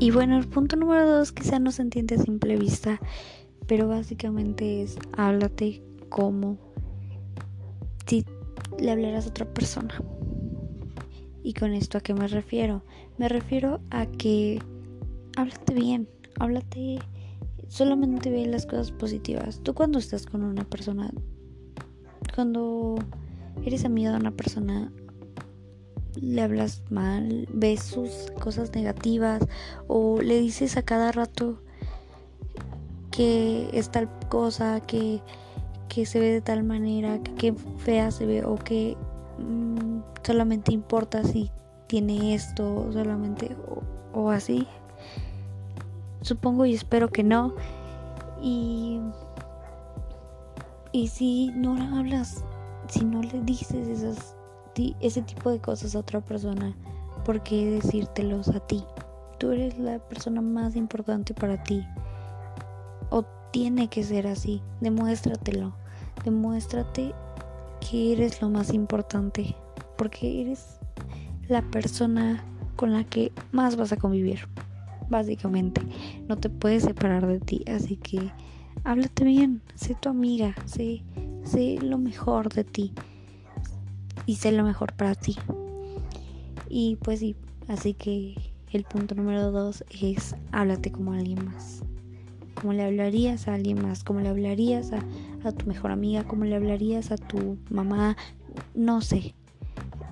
Y bueno, el punto número dos quizá no se entiende a simple vista, pero básicamente es háblate como si le hablaras a otra persona. ¿Y con esto a qué me refiero? Me refiero a que háblate bien, háblate, solamente ve las cosas positivas. Tú cuando estás con una persona, cuando eres amigo de una persona, le hablas mal, ves sus cosas negativas o le dices a cada rato que es tal cosa, que, que se ve de tal manera, que, que fea se ve o que mmm, solamente importa si tiene esto solamente o, así. Supongo y espero que no. Y, y si no hablas, si no le dices esas, ese tipo de cosas a otra persona, ¿por qué decírtelos a ti? Tú eres la persona más importante para ti. O tiene que ser así. Demuéstratelo. Demuéstrate que eres lo más importante. Porque eres la persona con la que más vas a convivir básicamente. No te puedes separar de ti, así que háblate bien, sé tu amiga, sé, sé lo mejor de ti sé lo mejor para ti. Y pues sí, así que el punto número dos es háblate como alguien más. Como le hablarías a alguien más, como le hablarías a, a tu mejor amiga, como le hablarías a tu mamá, no sé.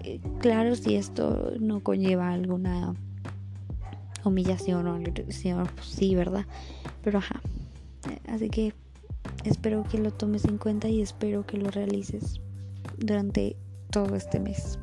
Eh, claro, si esto no conlleva alguna humillación o agresión, pues sí, ¿verdad? Pero ajá. Así que espero que lo tomes en cuenta y espero que lo realices durante todo este mes.